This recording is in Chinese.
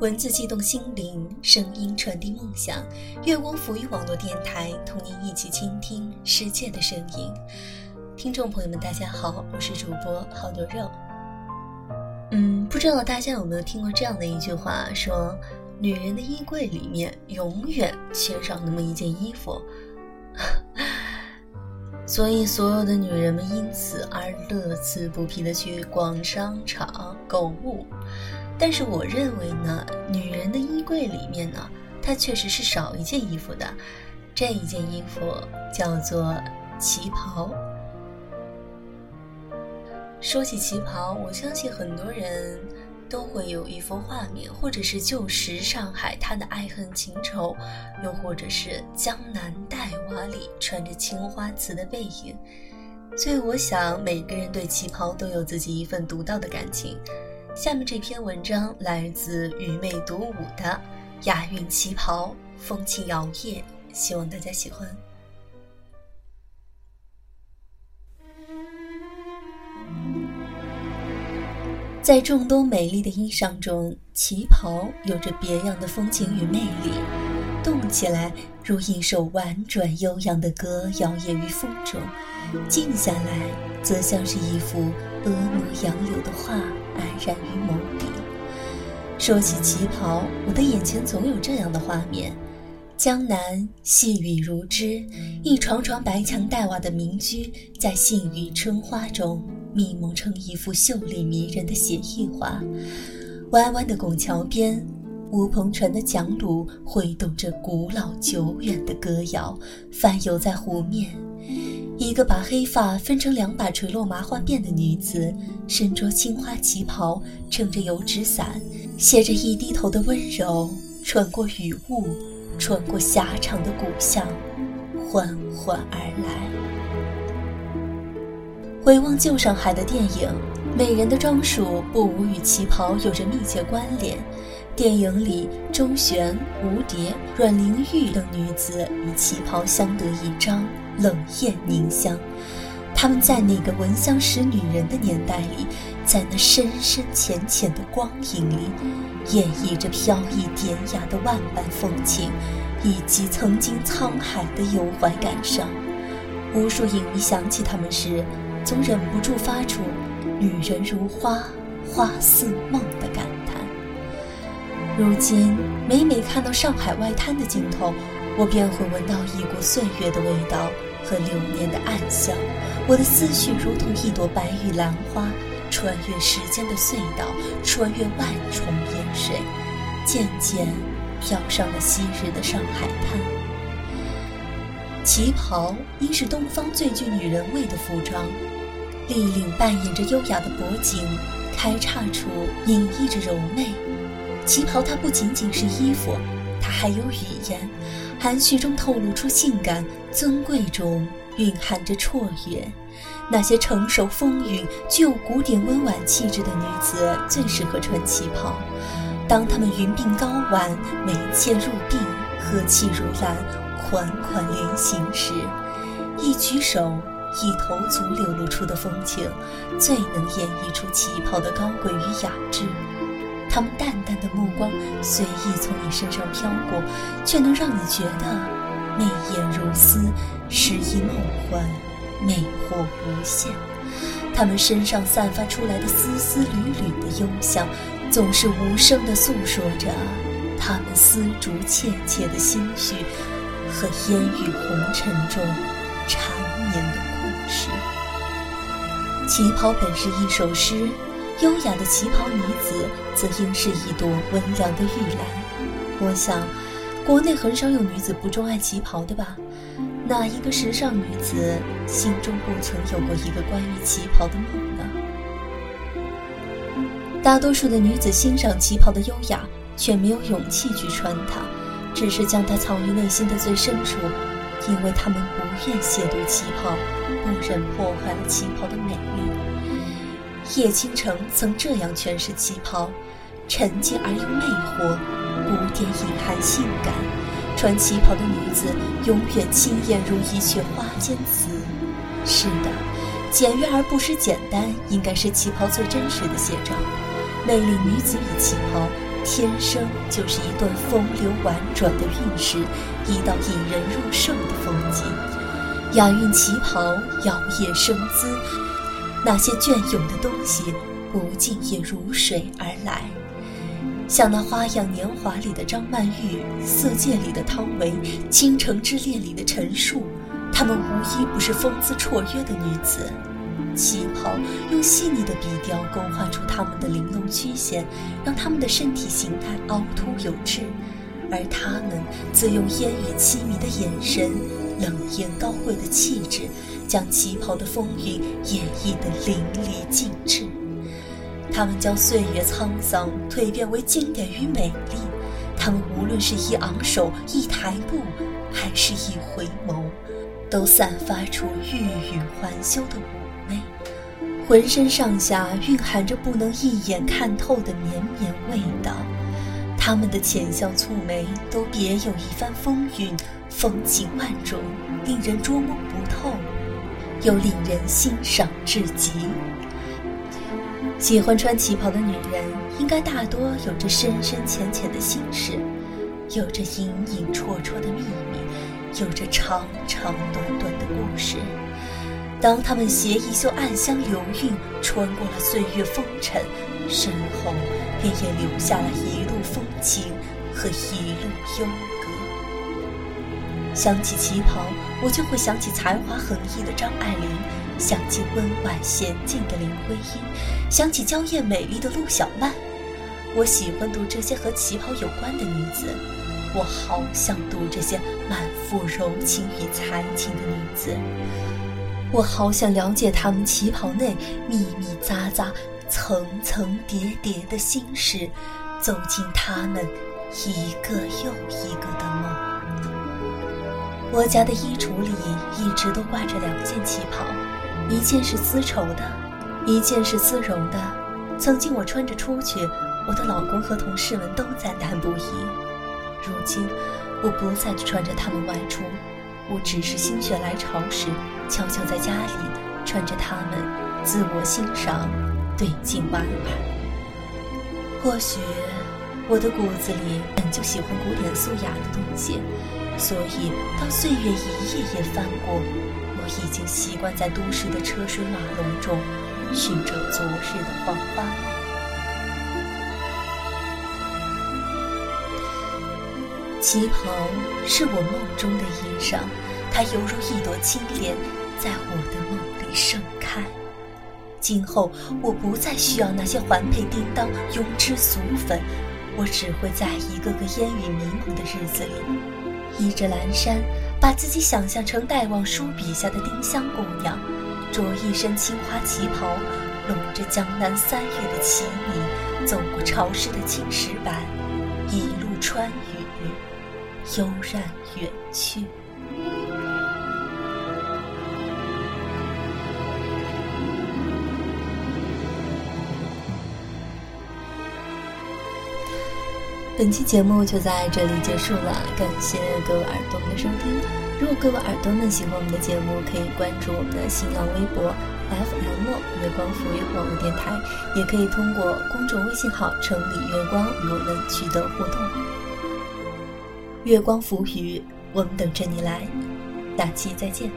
文字激动心灵，声音传递梦想。月光浮语网络电台，同您一起倾听世界的声音。听众朋友们，大家好，我是主播好多肉。嗯，不知道大家有没有听过这样的一句话，说女人的衣柜里面永远缺少那么一件衣服，所以所有的女人们因此而乐此不疲的去逛商场购物。但是我认为呢，女人的衣柜里面呢，它确实是少一件衣服的，这一件衣服叫做旗袍。说起旗袍，我相信很多人都会有一幅画面，或者是旧时上海滩的爱恨情仇，又或者是江南黛瓦里穿着青花瓷的背影。所以我想，每个人对旗袍都有自己一份独到的感情。下面这篇文章来自愚昧独舞的雅韵旗袍，风情摇曳，希望大家喜欢。在众多美丽的衣裳中，旗袍有着别样的风情与魅力，动起来如一首婉转悠扬的歌，摇曳于风中；静下来，则像是一幅婀娜杨柳的画。黯然于眸底。说起旗袍，我的眼前总有这样的画面：江南细雨如织，一幢幢白墙黛瓦的民居，在细雨春花中密蒙成一幅秀丽迷人的写意画。弯弯的拱桥边，乌篷船的桨橹挥动着古老久远的歌谣，翻游在湖面。一个把黑发分成两把垂落麻花辫的女子，身着青花旗袍，撑着油纸伞，携着一低头的温柔，穿过雨雾，穿过狭长的古巷，缓缓而来。回望旧上海的电影，美人的装束不无与旗袍有着密切关联。电影里，周旋、蝴蝶、阮玲玉等女子与旗袍相得益彰。冷艳凝香，他们在那个闻香识女人的年代里，在那深深浅浅的光影里，演绎着飘逸典雅的万般风情，以及曾经沧海的忧怀感伤。无数影迷想起他们时，总忍不住发出“女人如花，花似梦”的感叹。如今，每每看到上海外滩的镜头，我便会闻到一股岁月的味道。和流年的暗香，我的思绪如同一朵白玉兰花，穿越时间的隧道，穿越万重烟水，渐渐飘上了昔日的上海滩。旗袍应是东方最具女人味的服装，立领扮演着优雅的脖颈，开叉处隐逸着柔媚。旗袍它不仅仅是衣服，它还有语言。含蓄中透露出性感，尊贵中蕴含着绰约。那些成熟风韵、具有古典温婉气质的女子最适合穿旗袍。当她们云鬓高挽、眉倩入鬓、和气如兰、款款莲行时，一举手、一投足流露出的风情，最能演绎出旗袍的高贵与雅致。他们淡淡的目光随意从你身上飘过，却能让你觉得媚眼如丝，诗意梦幻，魅惑无限。他们身上散发出来的丝丝缕缕的幽香，总是无声地诉说着他们丝竹切切的心绪和烟雨红尘中缠绵的故事。旗袍本是一首诗。优雅的旗袍女子，则应是一朵温良的玉兰。我想，国内很少有女子不钟爱旗袍的吧？哪一个时尚女子心中不曾有过一个关于旗袍的梦呢？大多数的女子欣赏旗袍的优雅，却没有勇气去穿它，只是将它藏于内心的最深处，因为她们不愿亵渎旗袍，不忍破坏了旗袍的美丽。叶倾城曾这样诠释旗袍：沉静而又魅惑，点隐含性感。穿旗袍的女子永远清艳如一阙花间词。是的，简约而不失简单，应该是旗袍最真实的写照。魅力女子与旗袍，天生就是一段风流婉转的韵事，一道引人入胜的风景。雅韵旗袍摇曳生姿，那些隽永的东西，不尽也如水而来。像那《花样年华》里的张曼玉，《色戒》里的汤唯，《倾城之恋》里的陈数，她们无一不是风姿绰约的女子。旗袍用细腻的笔调勾画出她们的玲珑曲线，让她们的身体形态凹凸有致；而她们则用烟雨凄迷的眼神、冷艳高贵的气质，将旗袍的风韵演绎得淋漓尽致。他们将岁月沧桑蜕变为经典与美丽。他们无论是一昂首、一抬步，还是一回眸，都散发出欲语还休的妩媚，浑身上下蕴含着不能一眼看透的绵绵味道。他们的浅笑蹙眉都别有一番风韵，风情万种，令人捉摸不透，又令人欣赏至极。喜欢穿旗袍的女人，应该大多有着深深浅浅的心事，有着隐隐绰绰的秘密，有着长长短短的故事。当她们携一袖暗香流韵，穿过了岁月风尘，身后便也留下了一路风情和一路幽歌。想起旗袍，我就会想起才华横溢的张爱玲。想起温婉娴静的林徽因，想起娇艳美丽的陆小曼。我喜欢读这些和旗袍有关的女子，我好想读这些满腹柔情与才情的女子。我好想了解她们旗袍内密密匝匝、层层叠叠的心事，走进她们一个又一个的梦。我家的衣橱里一直都挂着两件旗袍。一件是丝绸的，一件是丝绒的。曾经我穿着出去，我的老公和同事们都赞叹不已。如今，我不再穿着它们外出，我只是心血来潮时，悄悄在家里穿着它们，自我欣赏，对镜玩玩。或许，我的骨子里本就喜欢古典素雅的东西，所以当岁月一页页翻过。习惯在都市的车水马龙中寻找昨日的黄花。旗袍是我梦中的衣裳，它犹如一朵青莲，在我的梦里盛开。今后我不再需要那些环佩叮当、庸脂俗粉，我只会在一个个烟雨迷蒙的日子里，依着阑珊。把自己想象成戴望舒笔下的丁香姑娘，着一身青花旗袍，拢着江南三月的奇米，走过潮湿的青石板，一路穿雨，悠然远去。本期节目就在这里结束了，感谢各位耳朵们的收听。如果各位耳朵们喜欢我们的节目，可以关注我们的新浪微博 FM 月光浮语网络电台，也可以通过公众微信号“城里月光”与我们取得互动。月光浮语，我们等着你来，下期再见。